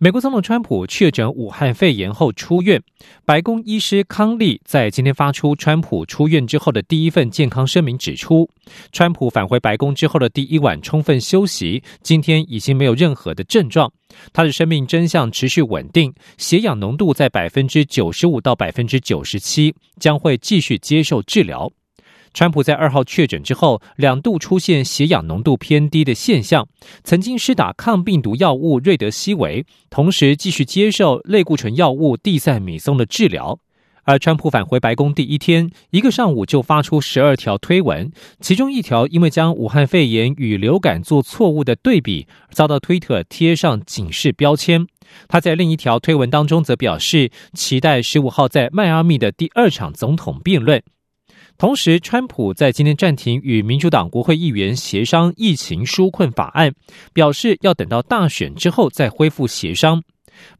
美国总统川普确诊武汉肺炎后出院，白宫医师康利在今天发出川普出院之后的第一份健康声明，指出，川普返回白宫之后的第一晚充分休息，今天已经没有任何的症状，他的生命真相持续稳定，血氧浓度在百分之九十五到百分之九十七，将会继续接受治疗。川普在二号确诊之后，两度出现血氧浓度偏低的现象，曾经施打抗病毒药物瑞德西韦，同时继续接受类固醇药物地塞米松的治疗。而川普返回白宫第一天，一个上午就发出十二条推文，其中一条因为将武汉肺炎与流感做错误的对比，遭到推特贴上警示标签。他在另一条推文当中则表示，期待十五号在迈阿密的第二场总统辩论。同时，川普在今天暂停与民主党国会议员协商疫情纾困法案，表示要等到大选之后再恢复协商。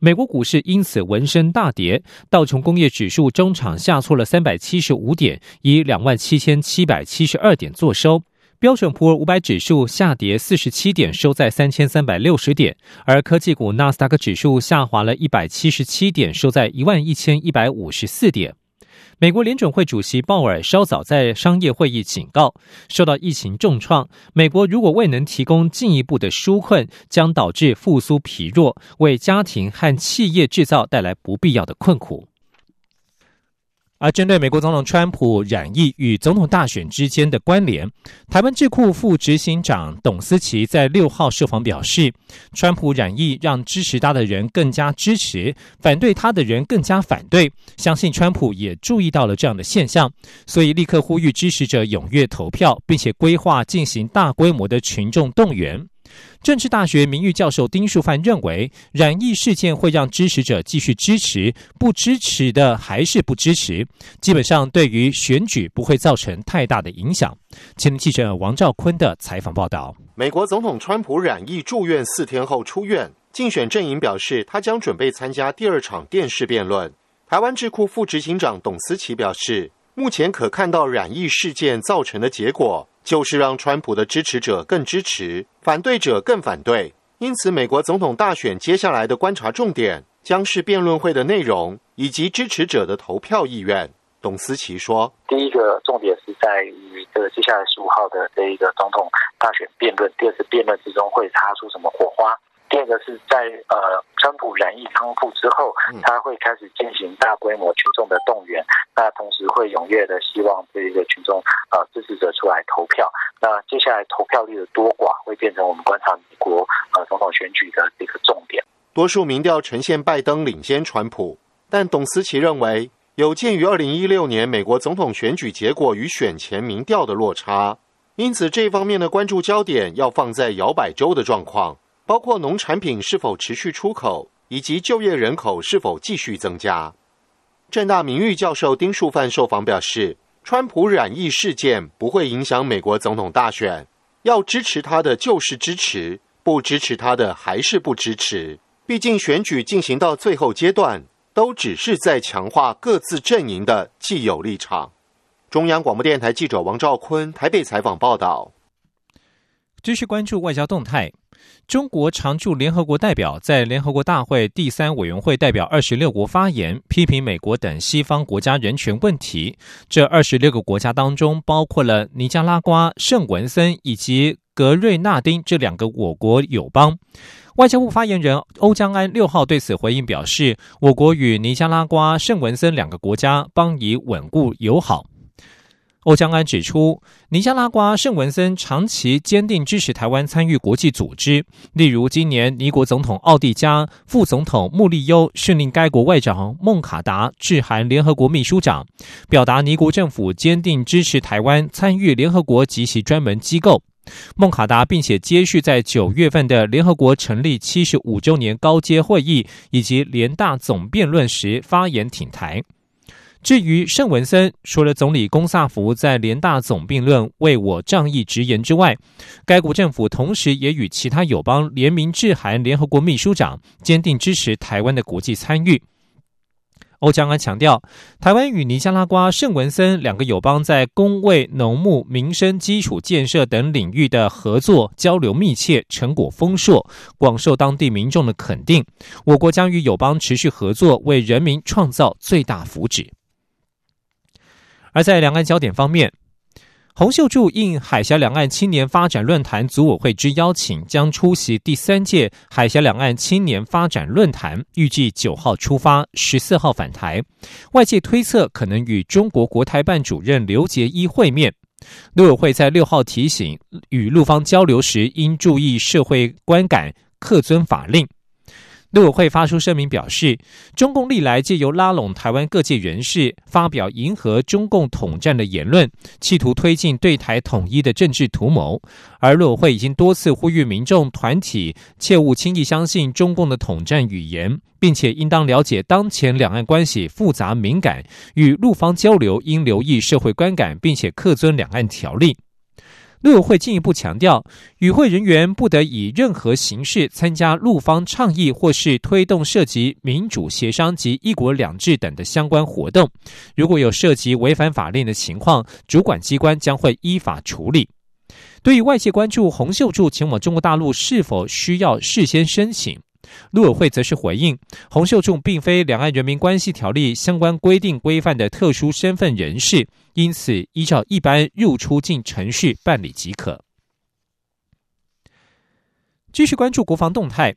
美国股市因此闻声大跌，道琼工业指数中场下挫了三百七十五点，以两万七千七百七十二点作收。标准普尔五百指数下跌四十七点，收在三千三百六十点，而科技股纳斯达克指数下滑了一百七十七点，收在一万一千一百五十四点。美国联准会主席鲍尔稍早在商业会议警告，受到疫情重创，美国如果未能提供进一步的纾困，将导致复苏疲弱，为家庭和企业制造带来不必要的困苦。而针对美国总统川普染疫与总统大选之间的关联，台湾智库副执行长董思琪在六号受访表示，川普染疫让支持他的人更加支持，反对他的人更加反对。相信川普也注意到了这样的现象，所以立刻呼吁支持者踊跃投票，并且规划进行大规模的群众动员。政治大学名誉教授丁树范认为，染疫事件会让支持者继续支持，不支持的还是不支持，基本上对于选举不会造成太大的影响。前记者王兆坤的采访报道：美国总统川普染疫住院四天后出院，竞选阵营表示他将准备参加第二场电视辩论。台湾智库副执行长董思琪表示，目前可看到染疫事件造成的结果。就是让川普的支持者更支持，反对者更反对。因此，美国总统大选接下来的观察重点将是辩论会的内容以及支持者的投票意愿。董思琪说：“第一个重点是在于这个接下来十五号的这一个总统大选辩论，第二次辩论之中会擦出什么火花。”第二个是在呃，川普染疫康复之后，他会开始进行大规模群众的动员，那同时会踊跃的希望这一个群众呃支持者出来投票。那接下来投票率的多寡会变成我们观察美国呃总统选举的一个重点。多数民调呈现拜登领先川普，但董思琪认为，有鉴于二零一六年美国总统选举结果与选前民调的落差，因此这方面的关注焦点要放在摇摆州的状况。包括农产品是否持续出口，以及就业人口是否继续增加。正大名誉教授丁树范受访表示，川普染疫事件不会影响美国总统大选，要支持他的就是支持，不支持他的还是不支持。毕竟选举进行到最后阶段，都只是在强化各自阵营的既有立场。中央广播电台记者王兆坤台北采访报道。继续关注外交动态。中国常驻联合国代表在联合国大会第三委员会代表二十六国发言，批评美国等西方国家人权问题。这二十六个国家当中，包括了尼加拉瓜、圣文森以及格瑞纳丁这两个我国友邦。外交部发言人欧江安六号对此回应表示，我国与尼加拉瓜、圣文森两个国家邦谊稳固友好。欧江安指出，尼加拉瓜圣文森长期坚定支持台湾参与国际组织，例如今年尼国总统奥蒂加、副总统穆利优训令该国外长孟卡达致函联合国秘书长，表达尼国政府坚定支持台湾参与联合国及其专门机构。孟卡达并且接续在九月份的联合国成立七十五周年高阶会议以及联大总辩论时发言挺台。至于盛文森，除了总理龚萨福在联大总辩论为我仗义直言之外，该国政府同时也与其他友邦联名致函联合国秘书长，坚定支持台湾的国际参与。欧江安强调，台湾与尼加拉瓜、圣文森两个友邦在工卫、农牧、民生基础建设等领域的合作交流密切，成果丰硕，广受当地民众的肯定。我国将与友邦持续合作，为人民创造最大福祉。而在两岸焦点方面，洪秀柱应海峡两岸青年发展论坛组委会之邀请，将出席第三届海峡两岸青年发展论坛，预计九号出发，十四号返台。外界推测可能与中国国台办主任刘杰一会面。陆委会在六号提醒，与陆方交流时应注意社会观感，恪遵法令。陆委会发出声明表示，中共历来借由拉拢台湾各界人士，发表迎合中共统战的言论，企图推进对台统一的政治图谋。而陆委会已经多次呼吁民众团体切勿轻易相信中共的统战语言，并且应当了解当前两岸关系复杂敏感，与陆方交流应留意社会观感，并且恪遵两岸条例。陆委会进一步强调，与会人员不得以任何形式参加陆方倡议或是推动涉及民主协商及一国两制等的相关活动。如果有涉及违反法令的情况，主管机关将会依法处理。对于外界关注洪秀柱前往中国大陆是否需要事先申请？陆委会则是回应，洪秀柱并非《两岸人民关系条例》相关规定规范的特殊身份人士，因此依照一般入出境程序办理即可。继续关注国防动态。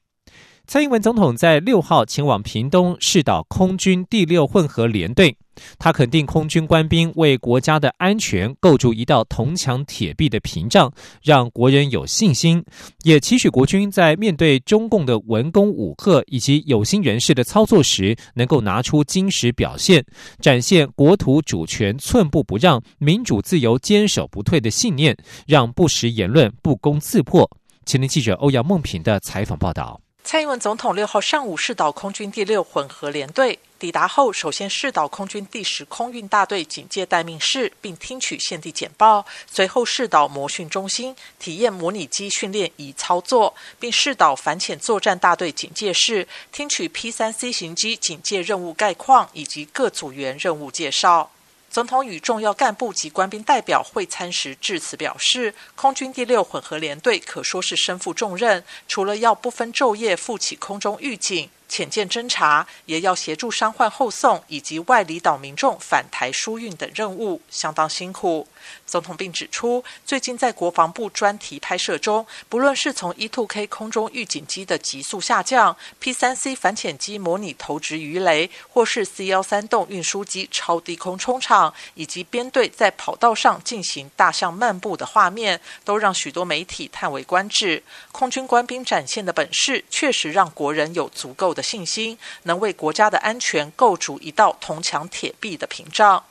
蔡英文总统在六号前往屏东试导空军第六混合联队，他肯定空军官兵为国家的安全构筑一道铜墙铁壁的屏障，让国人有信心，也期许国军在面对中共的文攻武吓以及有心人士的操作时，能够拿出金石表现，展现国土主权寸步不让、民主自由坚守不退的信念，让不实言论不攻自破。前年记者欧阳梦平的采访报道。蔡英文总统六号上午试导空军第六混合联队抵达后，首先试导空军第十空运大队警戒待命室，并听取现地简报。随后试导模训中心，体验模拟机训练仪操作，并试导反潜作战大队警戒室，听取 P 三 C 型机警戒任务概况以及各组员任务介绍。总统与重要干部及官兵代表会餐时致辞表示，空军第六混合联队可说是身负重任，除了要不分昼夜负起空中预警。潜舰侦查，也要协助伤患后送以及外离岛民众返台输运等任务，相当辛苦。总统并指出，最近在国防部专题拍摄中，不论是从 E-2K 空中预警机的急速下降、P-3C 反潜机模拟投掷鱼雷，或是 C-13 洞运输机超低空冲场，以及编队在跑道上进行大象漫步的画面，都让许多媒体叹为观止。空军官兵展现的本事，确实让国人有足够的。信心能为国家的安全构筑一道铜墙铁壁的屏障。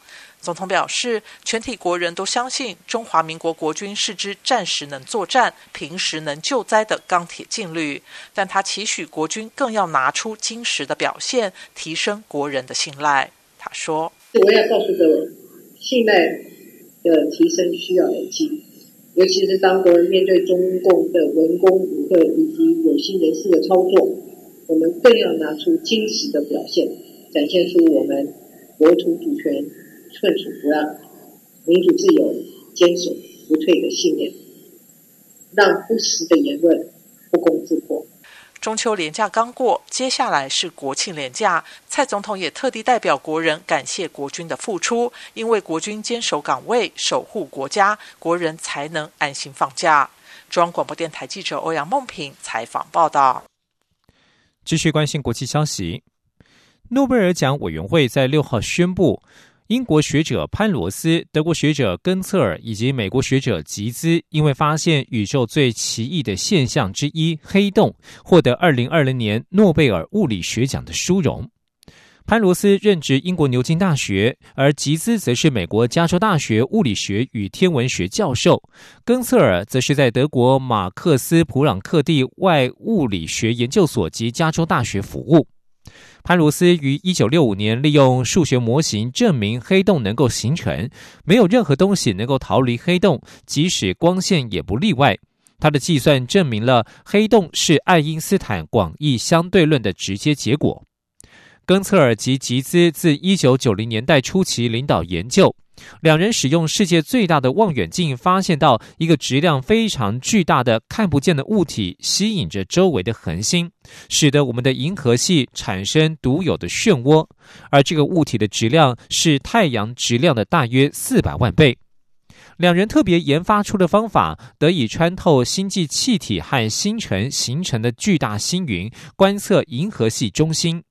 总统表示，全体国人都相信中华民国国军是支战时能作战、平时能救灾的钢铁劲旅。但他期许国军更要拿出金石的表现，提升国人的信赖。他说：“我要告诉各位，信赖的提升需要累积，尤其是当国人面对中共的文攻武吓以及有心人士的操作。”我们更要拿出坚实的表现，展现出我们国土主权寸土不让、民主自由坚守不退的信念，让不实的言论不攻自破。中秋连假刚过，接下来是国庆连假，蔡总统也特地代表国人感谢国军的付出，因为国军坚守岗位、守护国家，国人才能安心放假。中央广播电台记者欧阳梦平采访报道。继续关心国际消息，诺贝尔奖委员会在六号宣布，英国学者潘罗斯、德国学者根策尔以及美国学者吉兹，因为发现宇宙最奇异的现象之一——黑洞，获得二零二零年诺贝尔物理学奖的殊荣。潘罗斯任职英国牛津大学，而吉兹则是美国加州大学物理学与天文学教授。根策尔则是在德国马克斯普朗克地外物理学研究所及加州大学服务。潘罗斯于一九六五年利用数学模型证明黑洞能够形成，没有任何东西能够逃离黑洞，即使光线也不例外。他的计算证明了黑洞是爱因斯坦广义相对论的直接结果。根策尔及吉兹自一九九零年代初期领导研究。两人使用世界最大的望远镜，发现到一个质量非常巨大的看不见的物体吸引着周围的恒星，使得我们的银河系产生独有的漩涡。而这个物体的质量是太阳质量的大约四百万倍。两人特别研发出的方法，得以穿透星际气体和星辰形成的巨大星云，观测银河系中心。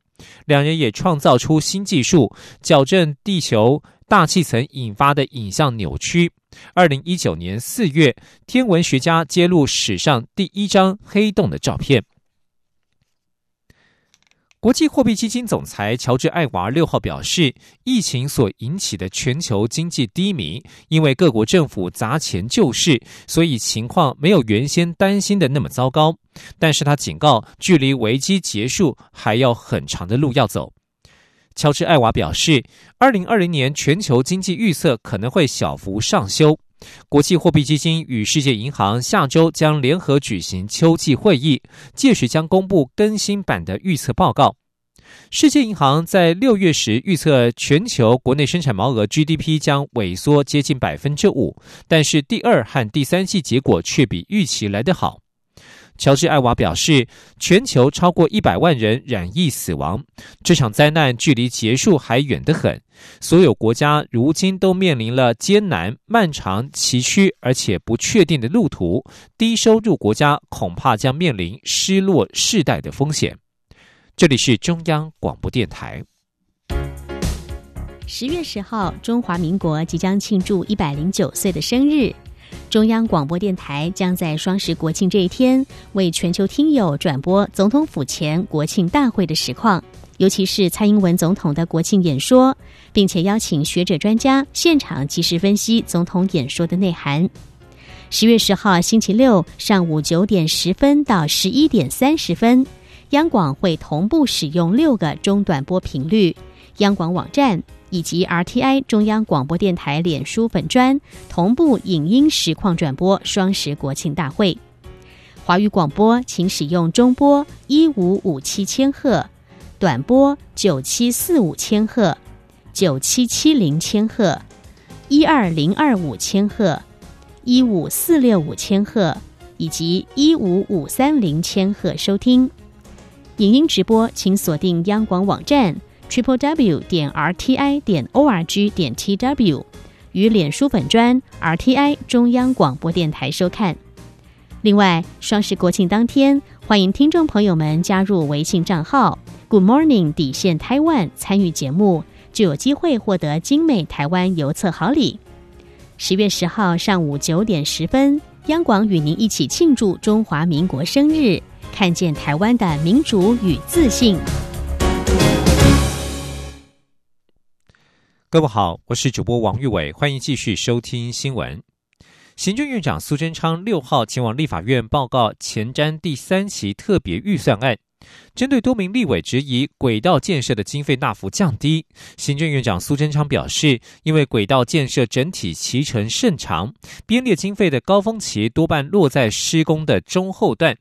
两人也创造出新技术，矫正地球。大气层引发的影像扭曲。二零一九年四月，天文学家揭露史上第一张黑洞的照片。国际货币基金总裁乔治·艾娃六号表示，疫情所引起的全球经济低迷，因为各国政府砸钱救市，所以情况没有原先担心的那么糟糕。但是他警告，距离危机结束还要很长的路要走。乔治·艾娃表示，二零二零年全球经济预测可能会小幅上修。国际货币基金与世界银行下周将联合举行秋季会议，届时将公布更新版的预测报告。世界银行在六月时预测全球国内生产毛额 GDP 将萎缩接近百分之五，但是第二和第三季结果却比预期来得好。乔治·艾娃表示，全球超过一百万人染疫死亡，这场灾难距离结束还远得很。所有国家如今都面临了艰难、漫长、崎岖而且不确定的路途。低收入国家恐怕将面临失落世代的风险。这里是中央广播电台。十月十号，中华民国即将庆祝一百零九岁的生日。中央广播电台将在双十国庆这一天，为全球听友转播总统府前国庆大会的实况，尤其是蔡英文总统的国庆演说，并且邀请学者专家现场及时分析总统演说的内涵。十月十号星期六上午九点十分到十一点三十分，央广会同步使用六个中短波频率，央广网站。以及 RTI 中央广播电台脸书粉专同步影音实况转播双十国庆大会。华语广播请使用中波一五五七千赫、短波九七四五千赫、九七七零千赫、一二零二五千赫、一五四六五千赫以及一五五三零千赫收听。影音直播请锁定央广网站。Triple w 点 r t i 点 o r g 点 t w 与脸书粉专 r t i 中央广播电台收看。另外，双十国庆当天，欢迎听众朋友们加入微信账号 Good Morning 底线台湾参与节目，就有机会获得精美台湾邮册好礼。十月十号上午九点十分，央广与您一起庆祝中华民国生日，看见台湾的民主与自信。各位好，我是主播王玉伟，欢迎继续收听新闻。行政院长苏贞昌六号前往立法院报告前瞻第三期特别预算案，针对多名立委质疑轨道建设的经费大幅降低，行政院长苏贞昌表示，因为轨道建设整体期程甚长，编列经费的高峰期多半落在施工的中后段。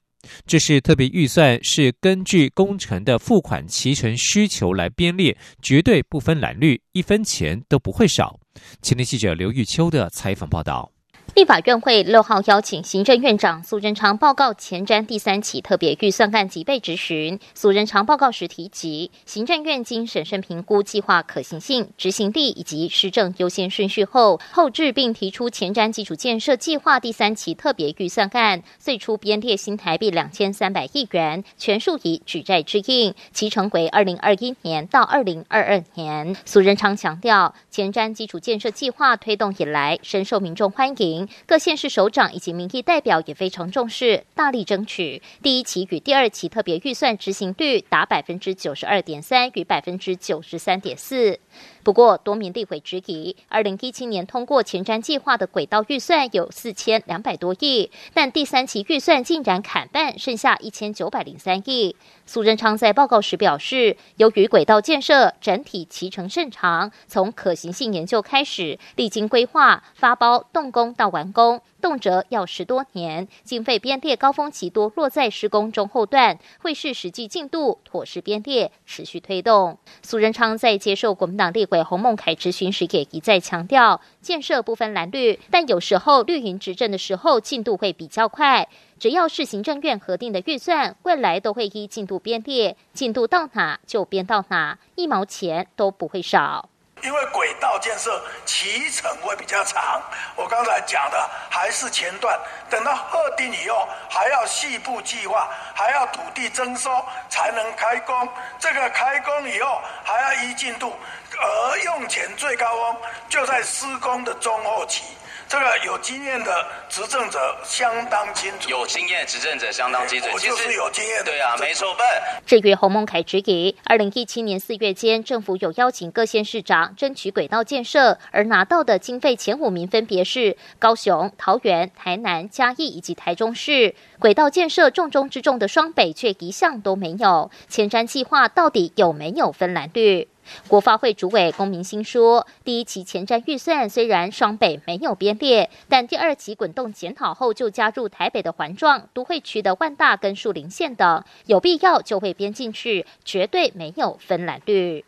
这是特别预算，是根据工程的付款期程需求来编列，绝对不分蓝绿，一分钱都不会少。前天记者刘玉秋的采访报道。立法院会六号邀请行政院长苏贞昌报告前瞻第三期特别预算案及被质询。苏贞昌报告时提及，行政院经审慎评估计划可行性、执行力以及施政优先顺序后，后置并提出前瞻基础建设计划第三期特别预算案，最初编列新台币两千三百亿元，全数以举债支应，其成为二零二一年到二零二二年。苏贞昌强调，前瞻基础建设计划推动以来，深受民众欢迎。各县市首长以及民意代表也非常重视，大力争取第一期与第二期特别预算执行率达百分之九十二点三与百分之九十三点四。不过，多名立委质疑，二零一七年通过前瞻计划的轨道预算有四千两百多亿，但第三期预算竟然砍半，剩下一千九百零三亿。苏贞昌在报告时表示，由于轨道建设整体期程甚长，从可行性研究开始，历经规划、发包、动工到完完工。动辄要十多年，经费编列高峰期多落在施工中后段，会视实际进度妥实编列，持续推动。苏仁昌在接受国民党立委洪孟凯质询时，也一再强调，建设不分蓝绿，但有时候绿营执政的时候进度会比较快，只要是行政院核定的预算，未来都会依进度编列，进度到哪就编到哪，一毛钱都不会少。因为轨道建设期程会比较长，我刚才讲的还是前段，等到核定以后，还要细部计划，还要土地征收才能开工。这个开工以后还要依进度，而用钱最高峰就在施工的中后期。这个有经验的执政者相当清楚，有经验执政者相当清楚，我就是有经验。对啊，没错笨。至于洪孟凯质疑，二零一七年四月间，政府有邀请各县市长争取轨道建设，而拿到的经费前五名分别是高雄、桃园、台南、嘉义以及台中市。轨道建设重中之重的双北却一项都没有。前瞻计划到底有没有分蓝绿？国发会主委龚明鑫说：“第一期前瞻预算虽然双北没有编列，但第二期滚动检讨后就加入台北的环状、都会区的万大跟树林县等，有必要就会编进去，绝对没有分蓝绿。”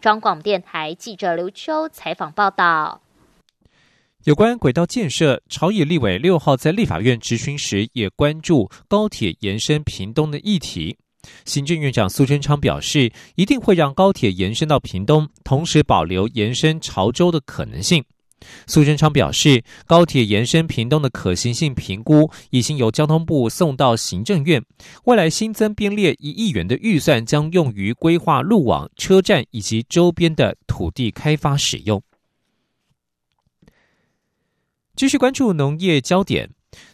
中广电台记者刘秋采访报道。有关轨道建设，朝野立委六号在立法院质询时，也关注高铁延伸屏东的议题。行政院长苏贞昌表示，一定会让高铁延伸到屏东，同时保留延伸潮州的可能性。苏贞昌表示，高铁延伸屏东的可行性评估已经由交通部送到行政院，未来新增编列一亿元的预算，将用于规划路网、车站以及周边的土地开发使用。继续关注农业焦点。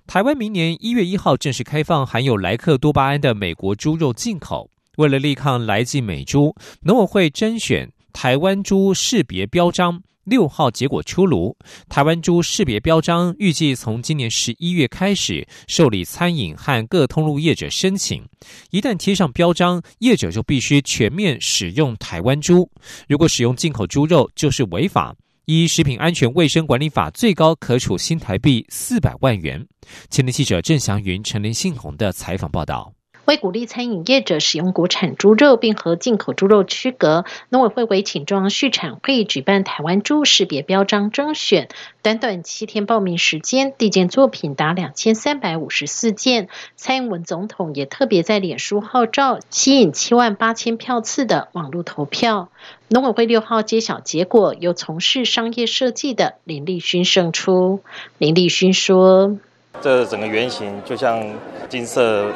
台湾明年一月一号正式开放含有莱克多巴胺的美国猪肉进口。为了力抗来自美猪，农委会甄选台湾猪识别标章，六号结果出炉。台湾猪识别标章预计从今年十一月开始受理餐饮和各通路业者申请。一旦贴上标章，业者就必须全面使用台湾猪。如果使用进口猪肉，就是违法。依食品安全卫生管理法，最高可处新台币四百万元。前年记者郑祥云、陈林信宏的采访报道。为鼓励餐饮业者使用国产猪肉，并和进口猪肉区隔，农委会委请中央畜产会举办台湾猪识别标章征选，短短七天报名时间，递件作品达两千三百五十四件。蔡英文总统也特别在脸书号召，吸引七万八千票次的网络投票。农委会六号揭晓结果，由从事商业设计的林立勋胜出。林立勋说：“这整个圆形就像金色。”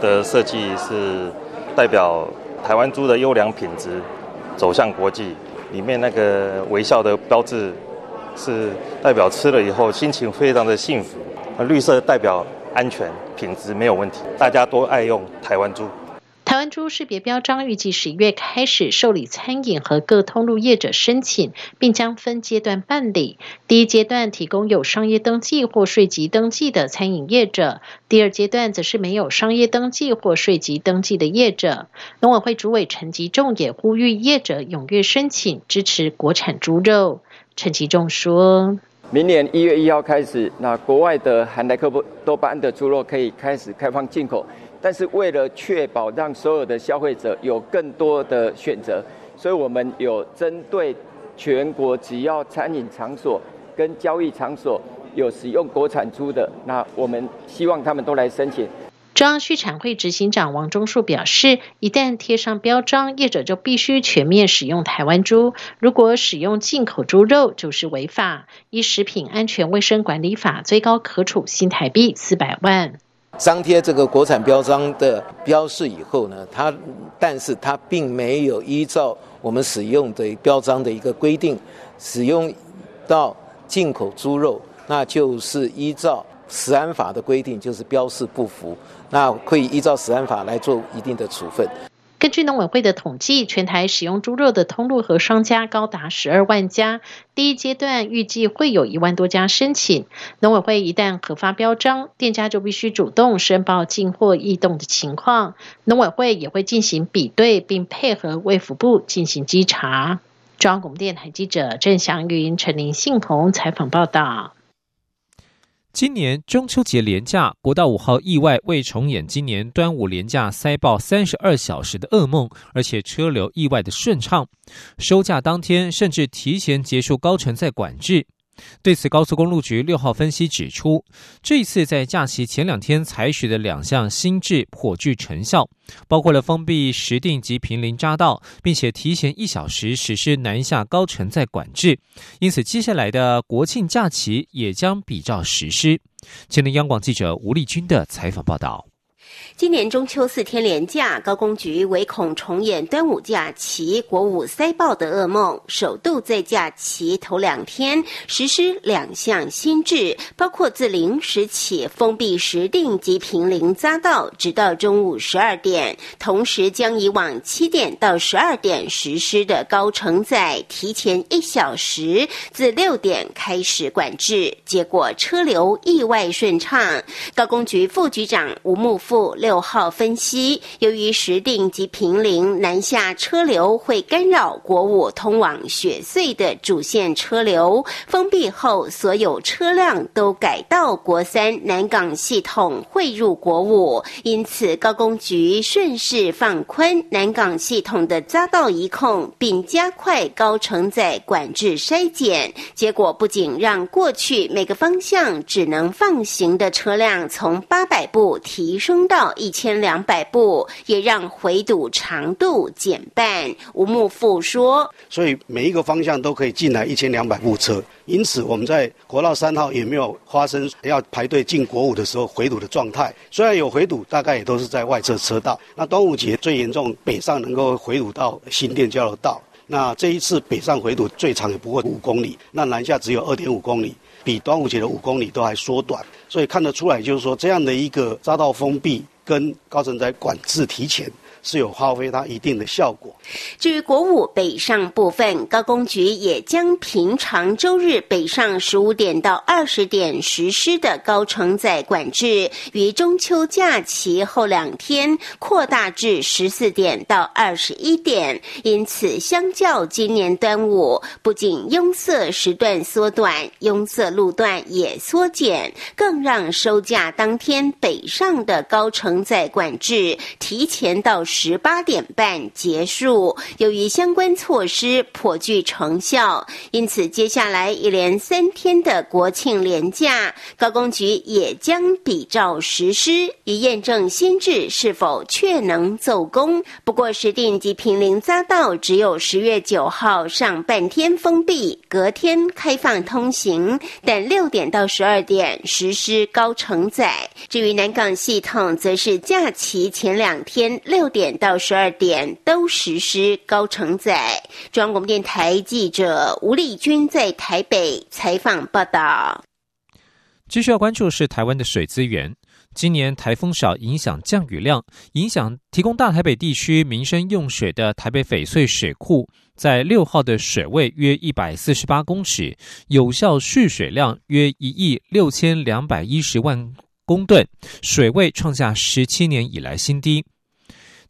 的设计是代表台湾猪的优良品质走向国际，里面那个微笑的标志是代表吃了以后心情非常的幸福，绿色代表安全品质没有问题，大家都爱用台湾猪。台湾猪识别标章预计十一月开始受理餐饮和各通路业者申请，并将分阶段办理。第一阶段提供有商业登记或税籍登记的餐饮业者，第二阶段则是没有商业登记或税籍登记的业者。农委会主委陈吉仲也呼吁业者踊跃申请，支持国产猪肉。陈吉仲说：“明年一月一号开始，那国外的含莱克多巴胺的猪肉可以开始开放进口。”但是为了确保让所有的消费者有更多的选择，所以我们有针对全国只要餐饮场所跟交易场所有使用国产猪的，那我们希望他们都来申请。中央畜产会执行长王忠树表示，一旦贴上标章，业者就必须全面使用台湾猪，如果使用进口猪肉就是违法。依食品安全卫生管理法，最高可处新台币四百万。张贴这个国产标章的标示以后呢，它，但是它并没有依照我们使用的标章的一个规定，使用到进口猪肉，那就是依照食安法的规定，就是标示不符，那可以依照食安法来做一定的处分。根据农委会的统计，全台使用猪肉的通路和商家高达十二万家。第一阶段预计会有一万多家申请。农委会一旦核发标章，店家就必须主动申报进货异动的情况。农委会也会进行比对，并配合卫福部进行稽查。中央广播电台记者郑祥云、陈林信宏采访报道。今年中秋节连假，国道五号意外未重演今年端午连假塞爆三十二小时的噩梦，而且车流意外的顺畅，收假当天甚至提前结束高承载管制。对此，高速公路局六号分析指出，这一次在假期前两天采取的两项新制颇具成效，包括了封闭石定及平林匝道，并且提前一小时实施南下高承载管制。因此，接下来的国庆假期也将比照实施。前天，央广记者吴丽君的采访报道。今年中秋四天连假，高工局唯恐重演端午假期国五塞爆的噩梦，首度在假期头两天实施两项新制，包括自零时起封闭石定及平林匝道，直到中午十二点，同时将以往七点到十二点实施的高承载提前一小时，自六点开始管制，结果车流意外顺畅。高工局副局长吴木富六。号分析，由于石定及平陵南下车流会干扰国五通往雪隧的主线车流，封闭后所有车辆都改到国三南港系统汇入国五，因此高工局顺势放宽南港系统的匝道移控，并加快高承载管制筛检，结果不仅让过去每个方向只能放行的车辆从八百部提升到。一千两百部，也让回堵长度减半。吴木富说：“所以每一个方向都可以进来一千两百部车，因此我们在国道三号也没有发生要排队进国五的时候回堵的状态。虽然有回堵，大概也都是在外侧车道。那端午节最严重，北上能够回堵到新店交流道。那这一次北上回堵最长也不过五公里，那南下只有二点五公里，比端午节的五公里都还缩短。所以看得出来，就是说这样的一个匝道封闭。”跟高层在管制提前。是有发挥它一定的效果。至于国五北上部分，高工局也将平常周日北上十五点到二十点实施的高承载管制，于中秋假期后两天扩大至十四点到二十一点。因此，相较今年端午，不仅拥塞时段缩短，拥塞路段也缩减，更让收假当天北上的高承载管制提前到。十八点半结束。由于相关措施颇具成效，因此接下来一连三天的国庆连假，高工局也将比照实施，以验证新制是否确能奏功。不过，石定及平林匝道只有十月九号上半天封闭，隔天开放通行，但六点到十二点实施高承载。至于南港系统，则是假期前两天六点。点到十二点都实施高承载。中央广播电台记者吴丽君在台北采访报道。继续要关注的是台湾的水资源。今年台风少，影响降雨量，影响提供大台北地区民生用水的台北翡翠水库，在六号的水位约一百四十八公尺，有效蓄水量约一亿六千两百一十万公吨，水位创下十七年以来新低。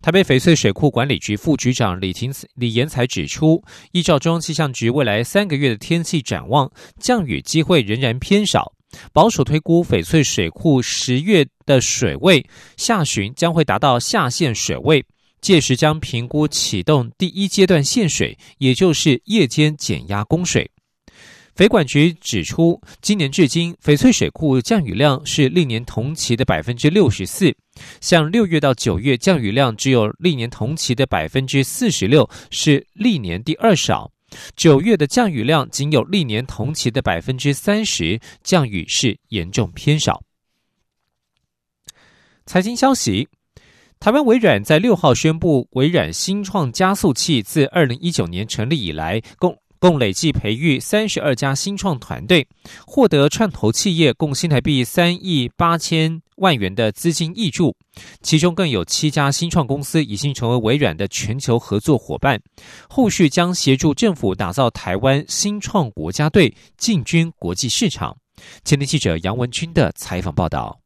台北翡翠水库管理局副局长李廷李延才指出，依照中央气象局未来三个月的天气展望，降雨机会仍然偏少。保守推估，翡翠水库十月的水位下旬将会达到下限水位，届时将评估启动第一阶段限水，也就是夜间减压供水。北管局指出，今年至今翡翠水库降雨量是历年同期的百分之六十四，像六月到九月降雨量只有历年同期的百分之四十六，是历年第二少；九月的降雨量仅有历年同期的百分之三十，降雨是严重偏少。财经消息：台湾微软在六号宣布，微软新创加速器自二零一九年成立以来，共共累计培育三十二家新创团队，获得创投企业共新台币三亿八千万元的资金挹注，其中更有七家新创公司已经成为微软的全球合作伙伴，后续将协助政府打造台湾新创国家队，进军国际市场。前天记者杨文军的采访报道。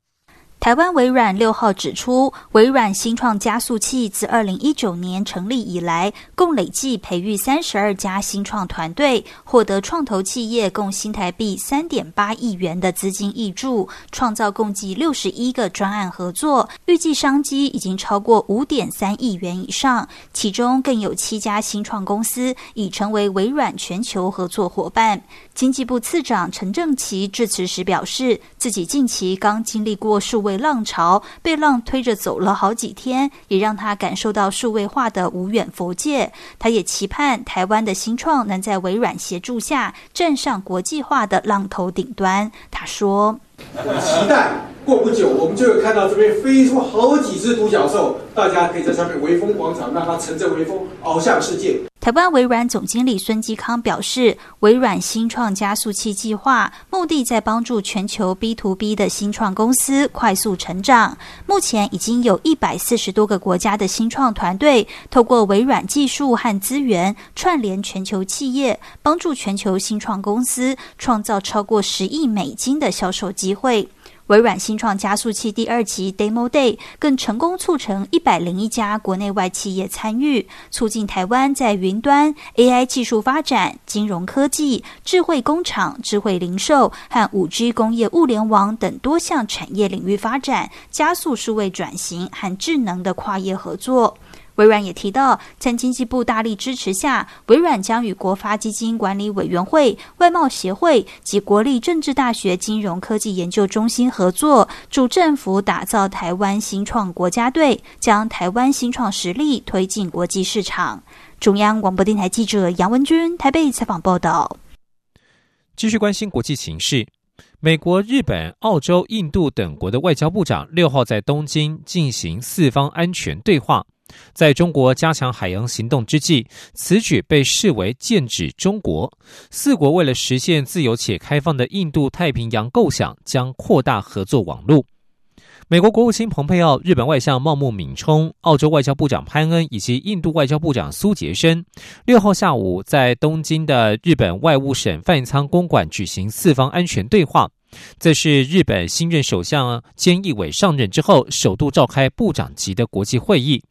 台湾微软六号指出，微软新创加速器自二零一九年成立以来，共累计培育三十二家新创团队，获得创投企业共新台币三点八亿元的资金挹注，创造共计六十一个专案合作，预计商机已经超过五点三亿元以上。其中更有七家新创公司已成为微软全球合作伙伴。经济部次长陈正奇致辞时表示，自己近期刚经历过数位。浪潮被浪推着走了好几天，也让他感受到数位化的无远佛界。他也期盼台湾的新创能在微软协助下站上国际化的浪头顶端。他说：“我期待过不久，我们就会看到这边飞出好几只独角兽，大家可以在上面微风广场让它乘着微风翱翔世界。”台湾微软总经理孙基康表示，微软新创加速器计划目的在帮助全球 B to B 的新创公司快速成长。目前已经有一百四十多个国家的新创团队，透过微软技术和资源串联全球企业，帮助全球新创公司创造超过十亿美金的销售机会。微软新创加速器第二期 Demo Day 更成功促成一百零一家国内外企业参与，促进台湾在云端、AI 技术发展、金融科技、智慧工厂、智慧零售和五 G 工业物联网等多项产业领域发展，加速数位转型和智能的跨业合作。微软也提到，在经济部大力支持下，微软将与国发基金管理委员会、外贸协会及国立政治大学金融科技研究中心合作，助政府打造台湾新创国家队，将台湾新创实力推进国际市场。中央广播电台记者杨文君台北采访报道。继续关心国际形势，美国、日本、澳洲、印度等国的外交部长六号在东京进行四方安全对话。在中国加强海洋行动之际，此举被视为剑指中国。四国为了实现自由且开放的印度太平洋构想，将扩大合作网络。美国国务卿蓬佩奥、日本外相茂木敏充、澳洲外交部长潘恩以及印度外交部长苏杰生，六号下午在东京的日本外务省范仓公馆举行四方安全对话。这是日本新任首相菅义伟上任之后首度召开部长级的国际会议。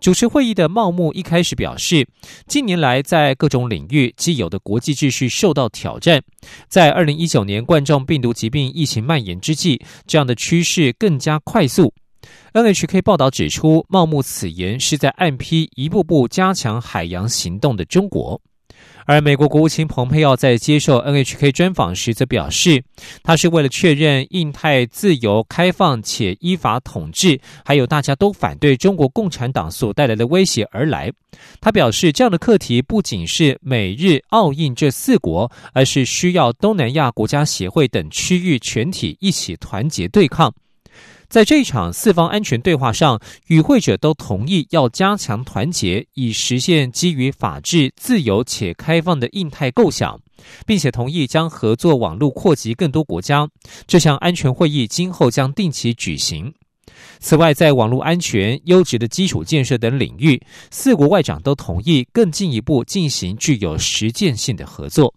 主持会议的茂木一开始表示，近年来在各种领域既有的国际秩序受到挑战，在二零一九年冠状病毒疾病疫情蔓延之际，这样的趋势更加快速。NHK 报道指出，茂木此言是在暗批一步步加强海洋行动的中国。而美国国务卿蓬佩奥在接受 NHK 专访时则表示，他是为了确认印太自由开放且依法统治，还有大家都反对中国共产党所带来的威胁而来。他表示，这样的课题不仅是美日澳印这四国，而是需要东南亚国家协会等区域全体一起团结对抗。在这一场四方安全对话上，与会者都同意要加强团结，以实现基于法治、自由且开放的印太构想，并且同意将合作网络扩及更多国家。这项安全会议今后将定期举行。此外，在网络安全、优质的基础建设等领域，四国外长都同意更进一步进行具有实践性的合作。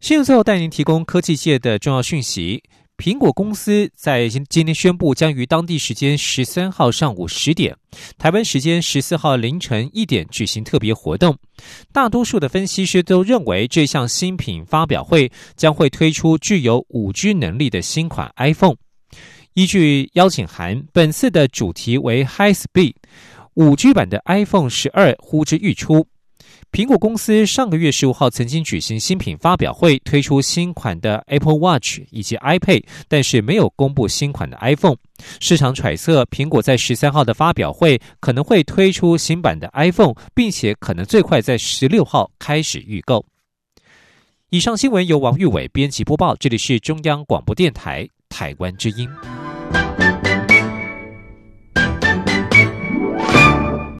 新闻最后带您提供科技界的重要讯息。苹果公司在今今天宣布，将于当地时间十三号上午十点，台湾时间十四号凌晨一点举行特别活动。大多数的分析师都认为，这项新品发表会将会推出具有五 G 能力的新款 iPhone。依据邀请函，本次的主题为 High Speed，五 G 版的 iPhone 十二呼之欲出。苹果公司上个月十五号曾经举行新品发表会，推出新款的 Apple Watch 以及 iPad，但是没有公布新款的 iPhone。市场揣测，苹果在十三号的发表会可能会推出新版的 iPhone，并且可能最快在十六号开始预购。以上新闻由王玉伟编辑播报，这里是中央广播电台台湾之音。